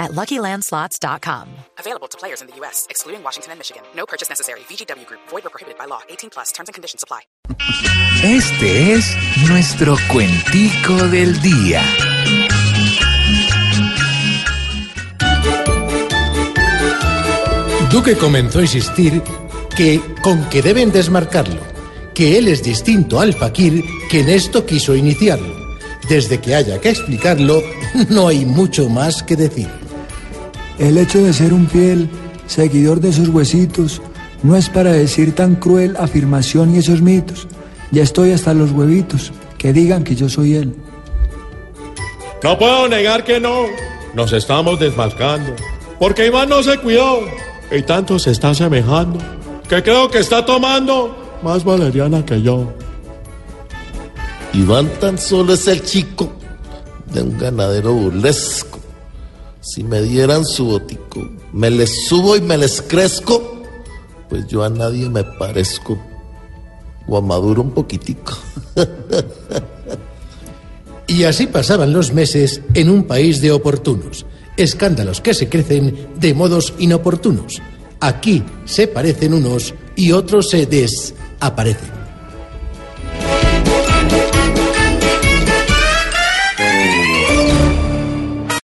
at LuckyLandSlots.com. Available to players in the U.S., excluding Washington and Michigan. No purchase necessary. VGW Group. Void or prohibited by law. 18 plus. Terms and conditions apply. Este es nuestro cuentico del día. Duque comenzó a insistir que con que deben desmarcarlo, que él es distinto al fakir que en esto quiso iniciarlo. Desde que haya que explicarlo, no hay mucho más que decir. El hecho de ser un fiel seguidor de esos huesitos no es para decir tan cruel afirmación y esos mitos. Ya estoy hasta los huevitos que digan que yo soy él. No puedo negar que no. Nos estamos desmarcando. Porque Iván no se cuidó. Y tanto se está asemejando. Que creo que está tomando más valeriana que yo. Iván tan solo es el chico de un ganadero burlesco. Si me dieran su botico, me les subo y me les crezco, pues yo a nadie me parezco. O a maduro un poquitico. Y así pasaban los meses en un país de oportunos, escándalos que se crecen de modos inoportunos. Aquí se parecen unos y otros se desaparecen.